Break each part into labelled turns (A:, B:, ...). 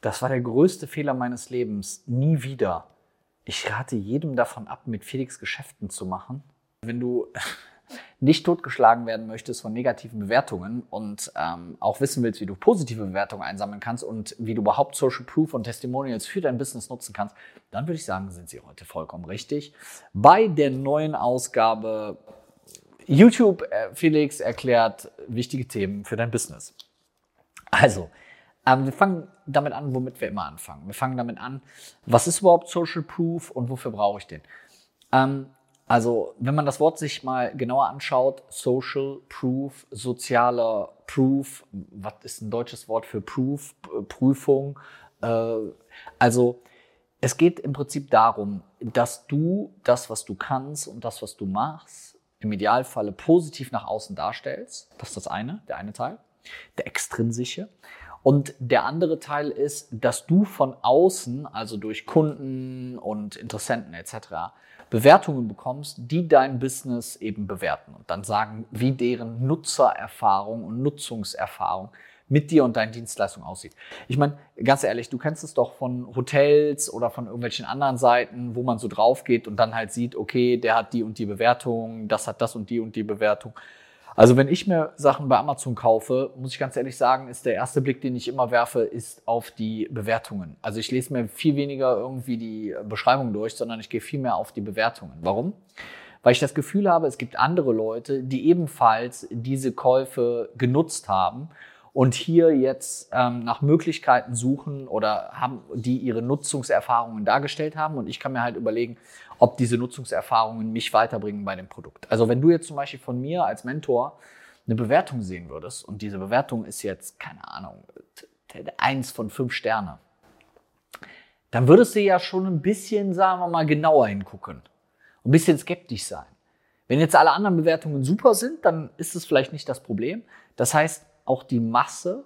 A: Das war der größte Fehler meines Lebens. Nie wieder. Ich rate jedem davon ab, mit Felix Geschäften zu machen. Wenn du nicht totgeschlagen werden möchtest von negativen Bewertungen und ähm, auch wissen willst, wie du positive Bewertungen einsammeln kannst und wie du überhaupt Social Proof und Testimonials für dein Business nutzen kannst, dann würde ich sagen, sind sie heute vollkommen richtig. Bei der neuen Ausgabe YouTube äh, Felix erklärt wichtige Themen für dein Business. Also, ähm, wir fangen damit an, womit wir immer anfangen. Wir fangen damit an, was ist überhaupt Social Proof und wofür brauche ich den? Ähm, also, wenn man das Wort sich mal genauer anschaut, Social Proof, sozialer Proof, was ist ein deutsches Wort für Proof, Prüfung? Äh, also, es geht im Prinzip darum, dass du das, was du kannst und das, was du machst, im Idealfalle positiv nach außen darstellst. Das ist das eine, der eine Teil, der extrinsische. Und der andere Teil ist, dass du von außen, also durch Kunden und Interessenten etc., Bewertungen bekommst, die dein Business eben bewerten und dann sagen, wie deren Nutzererfahrung und Nutzungserfahrung mit dir und deinen Dienstleistungen aussieht. Ich meine, ganz ehrlich, du kennst es doch von Hotels oder von irgendwelchen anderen Seiten, wo man so drauf geht und dann halt sieht, okay, der hat die und die Bewertung, das hat das und die und die Bewertung. Also wenn ich mir Sachen bei Amazon kaufe, muss ich ganz ehrlich sagen, ist der erste Blick, den ich immer werfe, ist auf die Bewertungen. Also ich lese mir viel weniger irgendwie die Beschreibung durch, sondern ich gehe viel mehr auf die Bewertungen. Warum? Weil ich das Gefühl habe, es gibt andere Leute, die ebenfalls diese Käufe genutzt haben und hier jetzt ähm, nach Möglichkeiten suchen oder haben, die ihre Nutzungserfahrungen dargestellt haben. Und ich kann mir halt überlegen, ob diese Nutzungserfahrungen mich weiterbringen bei dem Produkt. Also wenn du jetzt zum Beispiel von mir als Mentor eine Bewertung sehen würdest und diese Bewertung ist jetzt, keine Ahnung, eins von fünf Sterne, dann würdest du ja schon ein bisschen, sagen wir mal, genauer hingucken. Ein bisschen skeptisch sein. Wenn jetzt alle anderen Bewertungen super sind, dann ist es vielleicht nicht das Problem. Das heißt, auch die Masse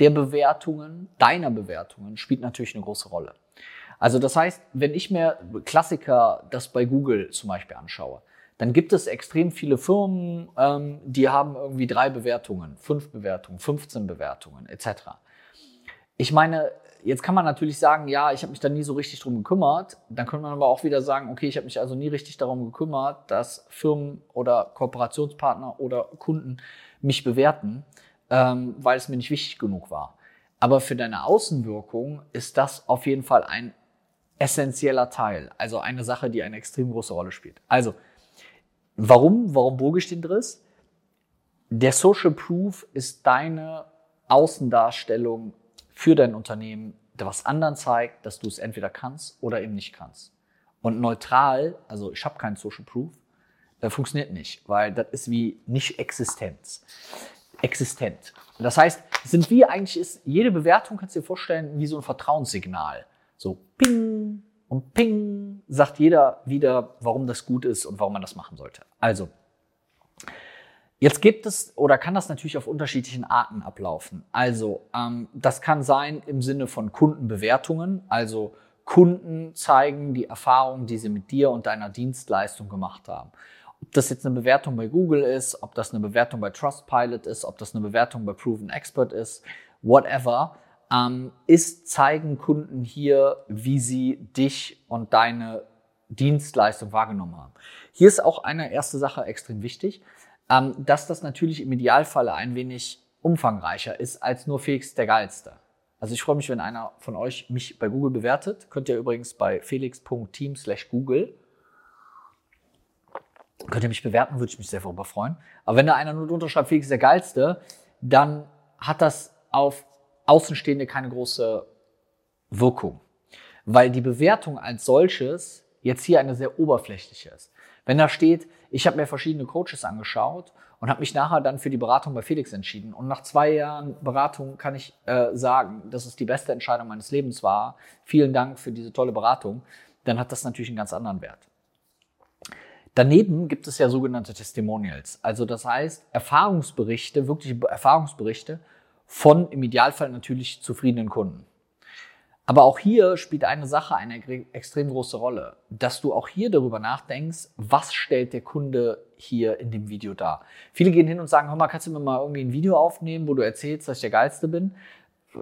A: der Bewertungen, deiner Bewertungen, spielt natürlich eine große Rolle. Also das heißt, wenn ich mir Klassiker, das bei Google zum Beispiel anschaue, dann gibt es extrem viele Firmen, ähm, die haben irgendwie drei Bewertungen, fünf Bewertungen, 15 Bewertungen etc. Ich meine, jetzt kann man natürlich sagen, ja, ich habe mich da nie so richtig drum gekümmert. Dann könnte man aber auch wieder sagen, okay, ich habe mich also nie richtig darum gekümmert, dass Firmen oder Kooperationspartner oder Kunden mich bewerten ähm, weil es mir nicht wichtig genug war. Aber für deine Außenwirkung ist das auf jeden Fall ein essentieller Teil. Also eine Sache, die eine extrem große Rolle spielt. Also, warum, warum bog ich den Driss? Der Social Proof ist deine Außendarstellung für dein Unternehmen, der was anderen zeigt, dass du es entweder kannst oder eben nicht kannst. Und neutral, also ich habe keinen Social Proof, äh, funktioniert nicht, weil das ist wie nicht Existenz existent. Das heißt, sind wir eigentlich, ist jede Bewertung, kannst du dir vorstellen, wie so ein Vertrauenssignal. So ping und ping sagt jeder wieder, warum das gut ist und warum man das machen sollte. Also, Jetzt gibt es oder kann das natürlich auf unterschiedlichen Arten ablaufen. Also ähm, das kann sein im Sinne von Kundenbewertungen, also Kunden zeigen die Erfahrungen, die sie mit dir und deiner Dienstleistung gemacht haben. Ob das jetzt eine Bewertung bei Google ist, ob das eine Bewertung bei Trustpilot ist, ob das eine Bewertung bei Proven Expert ist, whatever, ähm, ist, zeigen Kunden hier, wie sie dich und deine Dienstleistung wahrgenommen haben. Hier ist auch eine erste Sache extrem wichtig, ähm, dass das natürlich im Idealfall ein wenig umfangreicher ist als nur Felix der Geilste. Also ich freue mich, wenn einer von euch mich bei Google bewertet. Könnt ihr übrigens bei felix.team slash Google Könnt ihr mich bewerten, würde ich mich sehr darüber freuen. Aber wenn da einer nur drunter schreibt, Felix der Geilste, dann hat das auf Außenstehende keine große Wirkung. Weil die Bewertung als solches jetzt hier eine sehr oberflächliche ist. Wenn da steht, ich habe mir verschiedene Coaches angeschaut und habe mich nachher dann für die Beratung bei Felix entschieden. Und nach zwei Jahren Beratung kann ich äh, sagen, dass es die beste Entscheidung meines Lebens war. Vielen Dank für diese tolle Beratung. Dann hat das natürlich einen ganz anderen Wert. Daneben gibt es ja sogenannte Testimonials. Also das heißt Erfahrungsberichte, wirkliche Erfahrungsberichte von im Idealfall natürlich zufriedenen Kunden. Aber auch hier spielt eine Sache eine extrem große Rolle, dass du auch hier darüber nachdenkst, was stellt der Kunde hier in dem Video dar. Viele gehen hin und sagen, hör mal, kannst du mir mal irgendwie ein Video aufnehmen, wo du erzählst, dass ich der Geilste bin?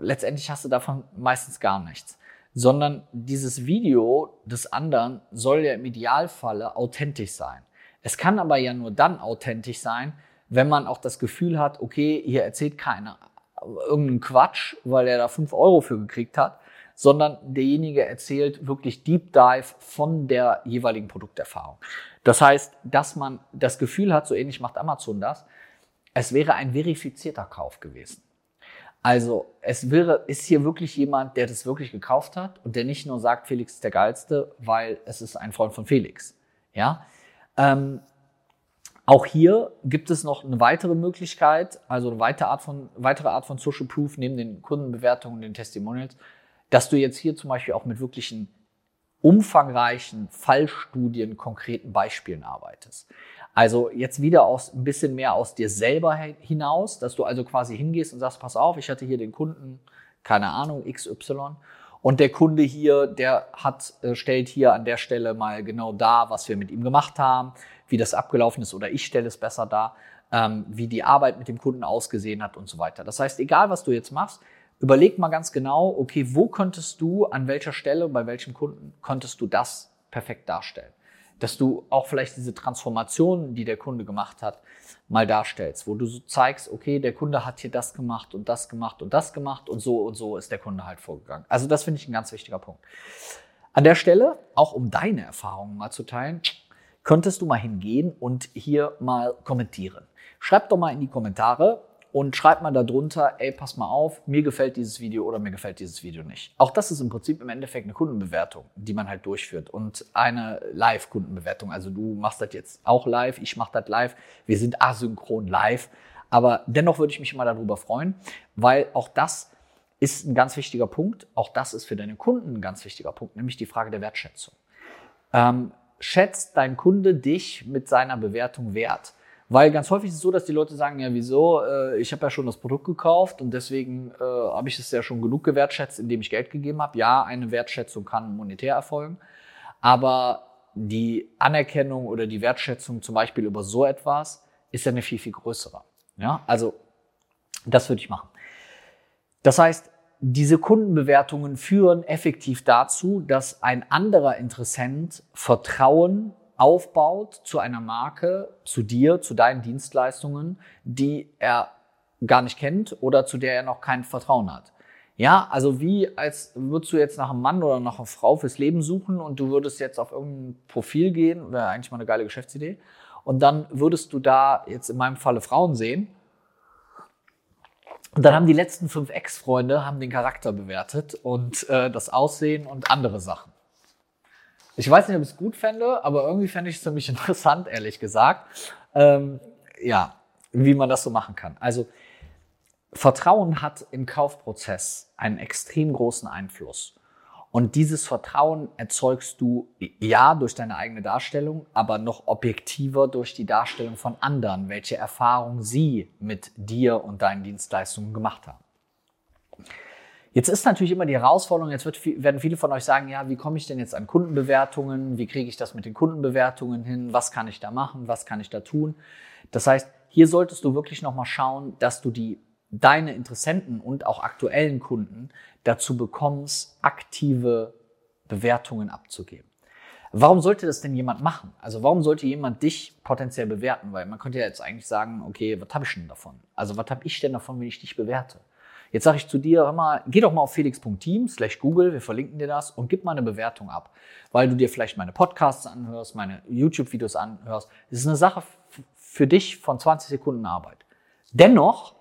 A: letztendlich hast du davon meistens gar nichts. Sondern dieses Video des anderen soll ja im Idealfalle authentisch sein. Es kann aber ja nur dann authentisch sein, wenn man auch das Gefühl hat, okay, hier erzählt keiner irgendeinen Quatsch, weil er da fünf Euro für gekriegt hat, sondern derjenige erzählt wirklich Deep Dive von der jeweiligen Produkterfahrung. Das heißt, dass man das Gefühl hat, so ähnlich macht Amazon das, es wäre ein verifizierter Kauf gewesen. Also es wäre, ist hier wirklich jemand, der das wirklich gekauft hat und der nicht nur sagt, Felix ist der geilste, weil es ist ein Freund von Felix. Ja. Ähm, auch hier gibt es noch eine weitere Möglichkeit, also eine weitere Art von, weitere Art von Social Proof neben den Kundenbewertungen und den Testimonials, dass du jetzt hier zum Beispiel auch mit wirklichen umfangreichen Fallstudien, konkreten Beispielen arbeitest. Also jetzt wieder aus, ein bisschen mehr aus dir selber hinaus, dass du also quasi hingehst und sagst, pass auf, ich hatte hier den Kunden, keine Ahnung, XY. Und der Kunde hier, der hat, äh, stellt hier an der Stelle mal genau dar, was wir mit ihm gemacht haben, wie das abgelaufen ist oder ich stelle es besser dar, ähm, wie die Arbeit mit dem Kunden ausgesehen hat und so weiter. Das heißt, egal was du jetzt machst, überleg mal ganz genau, okay, wo könntest du, an welcher Stelle, bei welchem Kunden könntest du das perfekt darstellen? Dass du auch vielleicht diese Transformation, die der Kunde gemacht hat, mal darstellst, wo du so zeigst, okay, der Kunde hat hier das gemacht und das gemacht und das gemacht und so und so ist der Kunde halt vorgegangen. Also das finde ich ein ganz wichtiger Punkt. An der Stelle, auch um deine Erfahrungen mal zu teilen, könntest du mal hingehen und hier mal kommentieren. Schreib doch mal in die Kommentare, und schreibt mal darunter, ey, pass mal auf, mir gefällt dieses Video oder mir gefällt dieses Video nicht. Auch das ist im Prinzip im Endeffekt eine Kundenbewertung, die man halt durchführt und eine Live-Kundenbewertung. Also du machst das jetzt auch live, ich mache das live, wir sind asynchron live, aber dennoch würde ich mich immer darüber freuen, weil auch das ist ein ganz wichtiger Punkt. Auch das ist für deine Kunden ein ganz wichtiger Punkt, nämlich die Frage der Wertschätzung. Ähm, schätzt dein Kunde dich mit seiner Bewertung wert? Weil ganz häufig ist es so, dass die Leute sagen, ja, wieso, äh, ich habe ja schon das Produkt gekauft und deswegen äh, habe ich es ja schon genug gewertschätzt, indem ich Geld gegeben habe. Ja, eine Wertschätzung kann monetär erfolgen, aber die Anerkennung oder die Wertschätzung zum Beispiel über so etwas ist ja eine viel, viel größere. Ja, also das würde ich machen. Das heißt, diese Kundenbewertungen führen effektiv dazu, dass ein anderer Interessent Vertrauen aufbaut zu einer Marke, zu dir, zu deinen Dienstleistungen, die er gar nicht kennt oder zu der er noch kein Vertrauen hat. Ja, also wie als würdest du jetzt nach einem Mann oder nach einer Frau fürs Leben suchen und du würdest jetzt auf irgendein Profil gehen, wäre eigentlich mal eine geile Geschäftsidee. Und dann würdest du da jetzt in meinem Falle Frauen sehen. Und dann haben die letzten fünf Ex-Freunde haben den Charakter bewertet und äh, das Aussehen und andere Sachen. Ich weiß nicht, ob ich es gut fände, aber irgendwie fände ich es ziemlich interessant, ehrlich gesagt. Ähm, ja, wie man das so machen kann. Also Vertrauen hat im Kaufprozess einen extrem großen Einfluss. Und dieses Vertrauen erzeugst du ja durch deine eigene Darstellung, aber noch objektiver durch die Darstellung von anderen, welche Erfahrungen sie mit dir und deinen Dienstleistungen gemacht haben. Jetzt ist natürlich immer die Herausforderung, jetzt wird, werden viele von euch sagen, ja, wie komme ich denn jetzt an Kundenbewertungen? Wie kriege ich das mit den Kundenbewertungen hin? Was kann ich da machen? Was kann ich da tun? Das heißt, hier solltest du wirklich nochmal schauen, dass du die, deine Interessenten und auch aktuellen Kunden dazu bekommst, aktive Bewertungen abzugeben. Warum sollte das denn jemand machen? Also warum sollte jemand dich potenziell bewerten? Weil man könnte ja jetzt eigentlich sagen, okay, was habe ich denn davon? Also was habe ich denn davon, wenn ich dich bewerte? Jetzt sage ich zu dir, mal, geh doch mal auf felix.team slash Google, wir verlinken dir das und gib mal eine Bewertung ab, weil du dir vielleicht meine Podcasts anhörst, meine YouTube-Videos anhörst. Das ist eine Sache für dich von 20 Sekunden Arbeit. Dennoch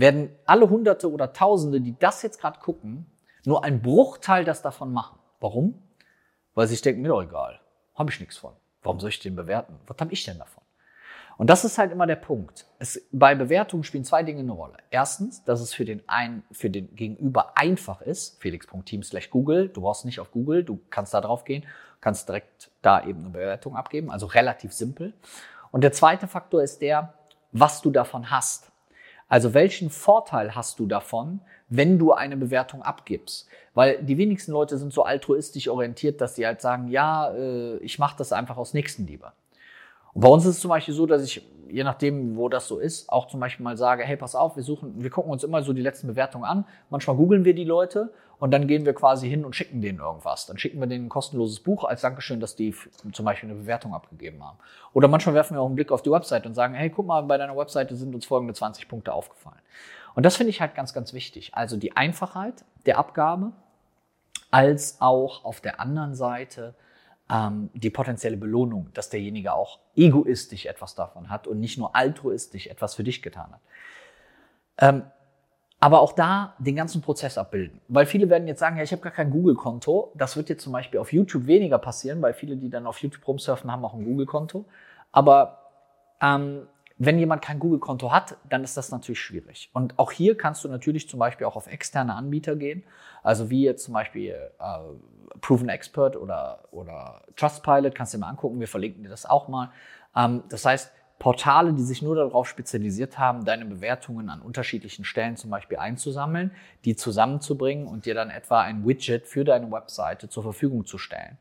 A: werden alle Hunderte oder Tausende, die das jetzt gerade gucken, nur ein Bruchteil das davon machen. Warum? Weil sie sich denken, mir doch egal, habe ich nichts von. Warum soll ich den bewerten? Was habe ich denn davon? Und das ist halt immer der Punkt. Es, bei Bewertungen spielen zwei Dinge eine Rolle. Erstens, dass es für den, ein, für den Gegenüber einfach ist, felix.team slash Google. Du brauchst nicht auf Google, du kannst da drauf gehen, kannst direkt da eben eine Bewertung abgeben, also relativ simpel. Und der zweite Faktor ist der, was du davon hast. Also welchen Vorteil hast du davon, wenn du eine Bewertung abgibst? Weil die wenigsten Leute sind so altruistisch orientiert, dass sie halt sagen, ja, äh, ich mache das einfach aus Nächstenliebe. Und bei uns ist es zum Beispiel so, dass ich, je nachdem, wo das so ist, auch zum Beispiel mal sage, hey, pass auf, wir suchen, wir gucken uns immer so die letzten Bewertungen an. Manchmal googeln wir die Leute und dann gehen wir quasi hin und schicken denen irgendwas. Dann schicken wir denen ein kostenloses Buch als Dankeschön, dass die zum Beispiel eine Bewertung abgegeben haben. Oder manchmal werfen wir auch einen Blick auf die Website und sagen, hey, guck mal, bei deiner Webseite sind uns folgende 20 Punkte aufgefallen. Und das finde ich halt ganz, ganz wichtig. Also die Einfachheit der Abgabe, als auch auf der anderen Seite ähm, die potenzielle Belohnung, dass derjenige auch egoistisch etwas davon hat und nicht nur altruistisch etwas für dich getan hat. Ähm, aber auch da den ganzen Prozess abbilden. Weil viele werden jetzt sagen, ja, ich habe gar kein Google-Konto. Das wird jetzt zum Beispiel auf YouTube weniger passieren, weil viele, die dann auf YouTube rumsurfen, haben auch ein Google-Konto. Aber ähm, wenn jemand kein Google-Konto hat, dann ist das natürlich schwierig. Und auch hier kannst du natürlich zum Beispiel auch auf externe Anbieter gehen. Also wie jetzt zum Beispiel äh, Proven Expert oder, oder Trustpilot, kannst du dir mal angucken. Wir verlinken dir das auch mal. Ähm, das heißt, Portale, die sich nur darauf spezialisiert haben, deine Bewertungen an unterschiedlichen Stellen zum Beispiel einzusammeln, die zusammenzubringen und dir dann etwa ein Widget für deine Webseite zur Verfügung zu stellen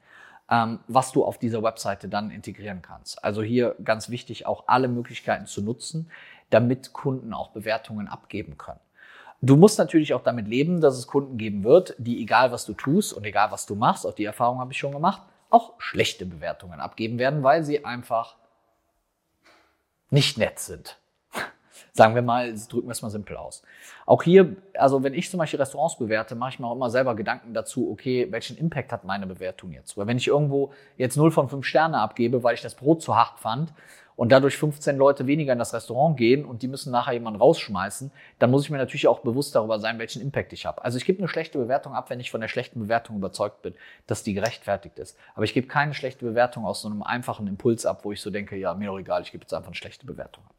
A: ähm, was du auf dieser Webseite dann integrieren kannst. Also hier ganz wichtig, auch alle Möglichkeiten zu nutzen, damit Kunden auch Bewertungen abgeben können. Du musst natürlich auch damit leben, dass es Kunden geben wird, die egal was du tust und egal was du machst, auch die Erfahrung habe ich schon gemacht, auch schlechte Bewertungen abgeben werden, weil sie einfach nicht nett sind. Sagen wir mal, drücken wir es mal simpel aus. Auch hier, also wenn ich zum Beispiel Restaurants bewerte, mache ich mir auch immer selber Gedanken dazu, okay, welchen Impact hat meine Bewertung jetzt? Weil wenn ich irgendwo jetzt 0 von 5 Sterne abgebe, weil ich das Brot zu hart fand und dadurch 15 Leute weniger in das Restaurant gehen und die müssen nachher jemanden rausschmeißen, dann muss ich mir natürlich auch bewusst darüber sein, welchen Impact ich habe. Also ich gebe eine schlechte Bewertung ab, wenn ich von der schlechten Bewertung überzeugt bin, dass die gerechtfertigt ist. Aber ich gebe keine schlechte Bewertung aus so einem einfachen Impuls ab, wo ich so denke, ja, mir doch egal, ich gebe jetzt einfach eine schlechte Bewertung ab.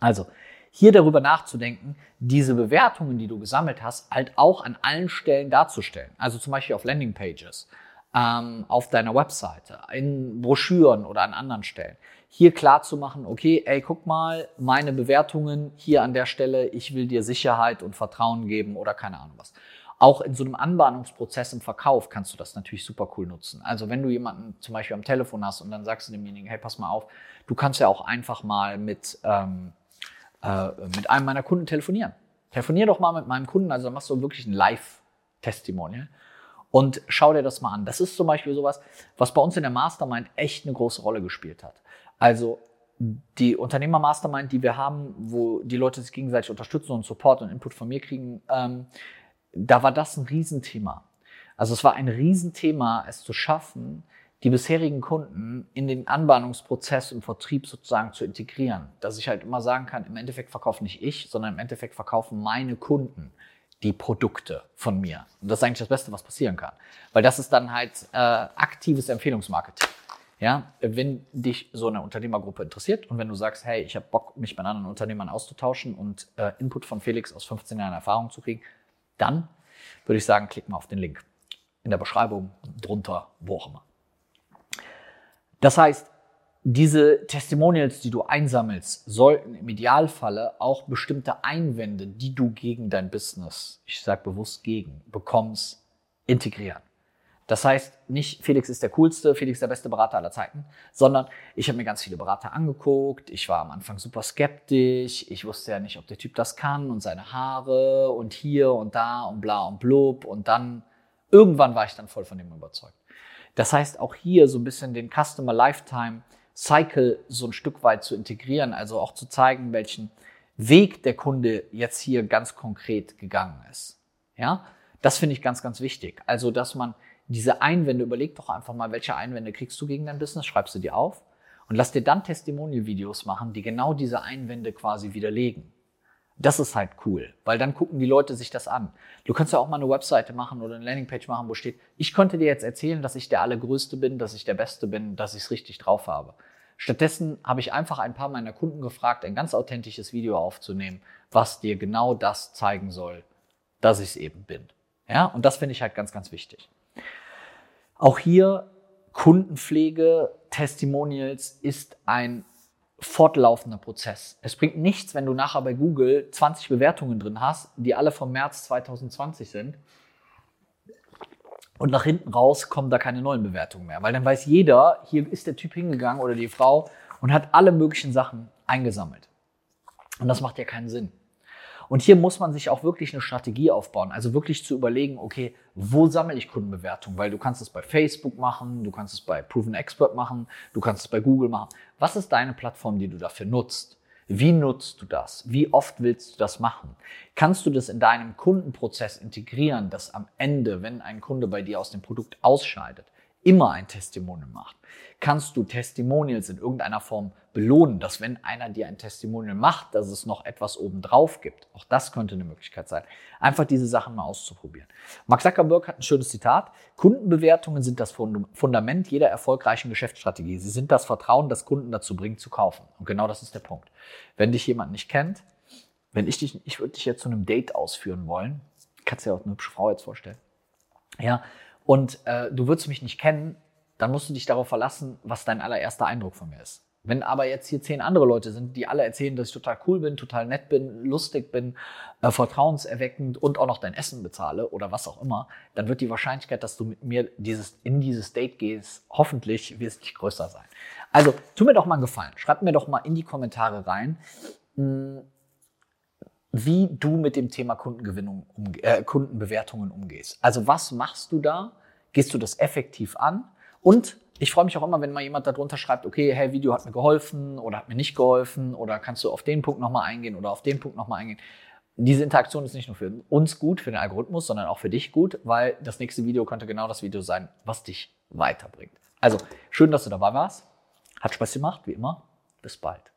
A: Also hier darüber nachzudenken, diese Bewertungen, die du gesammelt hast, halt auch an allen Stellen darzustellen. Also zum Beispiel auf Landingpages, ähm, auf deiner Webseite, in Broschüren oder an anderen Stellen. Hier klar zu machen, okay, ey, guck mal, meine Bewertungen hier an der Stelle, ich will dir Sicherheit und Vertrauen geben oder keine Ahnung was. Auch in so einem Anbahnungsprozess im Verkauf kannst du das natürlich super cool nutzen. Also wenn du jemanden zum Beispiel am Telefon hast und dann sagst du demjenigen, hey, pass mal auf, du kannst ja auch einfach mal mit, ähm, äh, mit einem meiner Kunden telefonieren. Telefonier doch mal mit meinem Kunden, also machst du wirklich ein Live-Testimonial und schau dir das mal an. Das ist zum Beispiel sowas, was bei uns in der Mastermind echt eine große Rolle gespielt hat. Also die Unternehmer-Mastermind, die wir haben, wo die Leute sich gegenseitig unterstützen und Support und Input von mir kriegen, ähm, da war das ein Riesenthema. Also es war ein Riesenthema, es zu schaffen, die bisherigen Kunden in den Anbahnungsprozess im Vertrieb sozusagen zu integrieren. Dass ich halt immer sagen kann, im Endeffekt verkaufe nicht ich, sondern im Endeffekt verkaufen meine Kunden die Produkte von mir. Und das ist eigentlich das Beste, was passieren kann. Weil das ist dann halt äh, aktives Empfehlungsmarketing. Ja, wenn dich so eine Unternehmergruppe interessiert und wenn du sagst, hey, ich habe Bock, mich mit anderen Unternehmern auszutauschen und äh, Input von Felix aus 15 Jahren Erfahrung zu kriegen, dann würde ich sagen, klick mal auf den Link in der Beschreibung, drunter, wo auch immer. Das heißt, diese Testimonials, die du einsammelst, sollten im Idealfalle auch bestimmte Einwände, die du gegen dein Business, ich sage bewusst gegen, bekommst, integrieren. Das heißt, nicht Felix ist der coolste, Felix der beste Berater aller Zeiten, sondern ich habe mir ganz viele Berater angeguckt. Ich war am Anfang super skeptisch. Ich wusste ja nicht, ob der Typ das kann und seine Haare und hier und da und bla und blub. Und dann, irgendwann war ich dann voll von dem überzeugt. Das heißt, auch hier so ein bisschen den Customer Lifetime Cycle so ein Stück weit zu integrieren, also auch zu zeigen, welchen Weg der Kunde jetzt hier ganz konkret gegangen ist. Ja, das finde ich ganz, ganz wichtig. Also, dass man diese Einwände, überleg doch einfach mal, welche Einwände kriegst du gegen dein Business, schreibst du dir auf und lass dir dann Testimonial-Videos machen, die genau diese Einwände quasi widerlegen. Das ist halt cool, weil dann gucken die Leute sich das an. Du kannst ja auch mal eine Webseite machen oder eine Landingpage machen, wo steht, ich konnte dir jetzt erzählen, dass ich der Allergrößte bin, dass ich der Beste bin, dass ich es richtig drauf habe. Stattdessen habe ich einfach ein paar meiner Kunden gefragt, ein ganz authentisches Video aufzunehmen, was dir genau das zeigen soll, dass ich es eben bin. Ja, und das finde ich halt ganz, ganz wichtig. Auch hier Kundenpflege, Testimonials ist ein fortlaufender Prozess. Es bringt nichts, wenn du nachher bei Google 20 Bewertungen drin hast, die alle vom März 2020 sind Und nach hinten raus kommen da keine neuen Bewertungen mehr, weil dann weiß jeder, hier ist der Typ hingegangen oder die Frau und hat alle möglichen Sachen eingesammelt. Und das macht ja keinen Sinn. Und hier muss man sich auch wirklich eine Strategie aufbauen. Also wirklich zu überlegen, okay, wo sammle ich Kundenbewertungen? Weil du kannst es bei Facebook machen, du kannst es bei Proven Expert machen, du kannst es bei Google machen. Was ist deine Plattform, die du dafür nutzt? Wie nutzt du das? Wie oft willst du das machen? Kannst du das in deinem Kundenprozess integrieren, dass am Ende, wenn ein Kunde bei dir aus dem Produkt ausscheidet, immer ein Testimonial macht? Kannst du Testimonials in irgendeiner Form belohnen, dass wenn einer dir ein Testimonial macht, dass es noch etwas obendrauf gibt? Auch das könnte eine Möglichkeit sein. Einfach diese Sachen mal auszuprobieren. Mark Zuckerberg hat ein schönes Zitat. Kundenbewertungen sind das Fundament jeder erfolgreichen Geschäftsstrategie. Sie sind das Vertrauen, das Kunden dazu bringt, zu kaufen. Und genau das ist der Punkt. Wenn dich jemand nicht kennt, wenn ich dich, ich würde dich jetzt zu einem Date ausführen wollen, kannst dir auch eine hübsche Frau jetzt vorstellen. Ja, und äh, du würdest mich nicht kennen, dann musst du dich darauf verlassen, was dein allererster Eindruck von mir ist. Wenn aber jetzt hier zehn andere Leute sind, die alle erzählen, dass ich total cool bin, total nett bin, lustig bin, äh, vertrauenserweckend und auch noch dein Essen bezahle oder was auch immer, dann wird die Wahrscheinlichkeit, dass du mit mir dieses, in dieses Date gehst, hoffentlich wesentlich größer sein. Also, tu mir doch mal einen Gefallen. Schreib mir doch mal in die Kommentare rein, mh, hm, wie du mit dem Thema Kundengewinnung, umge äh, Kundenbewertungen umgehst. Also was machst du da? Gehst du das effektiv an? Und ich freue mich auch immer, wenn mal jemand darunter schreibt, okay, hey, Video hat mir geholfen oder hat mir nicht geholfen oder kannst du auf den Punkt nochmal eingehen oder auf den Punkt nochmal eingehen. Diese Interaktion ist nicht nur für uns gut, für den Algorithmus, sondern auch für dich gut, weil das nächste Video könnte genau das Video sein, was dich weiterbringt. Also, schön, dass du dabei warst. Hat Spaß gemacht, wie immer. Bis bald.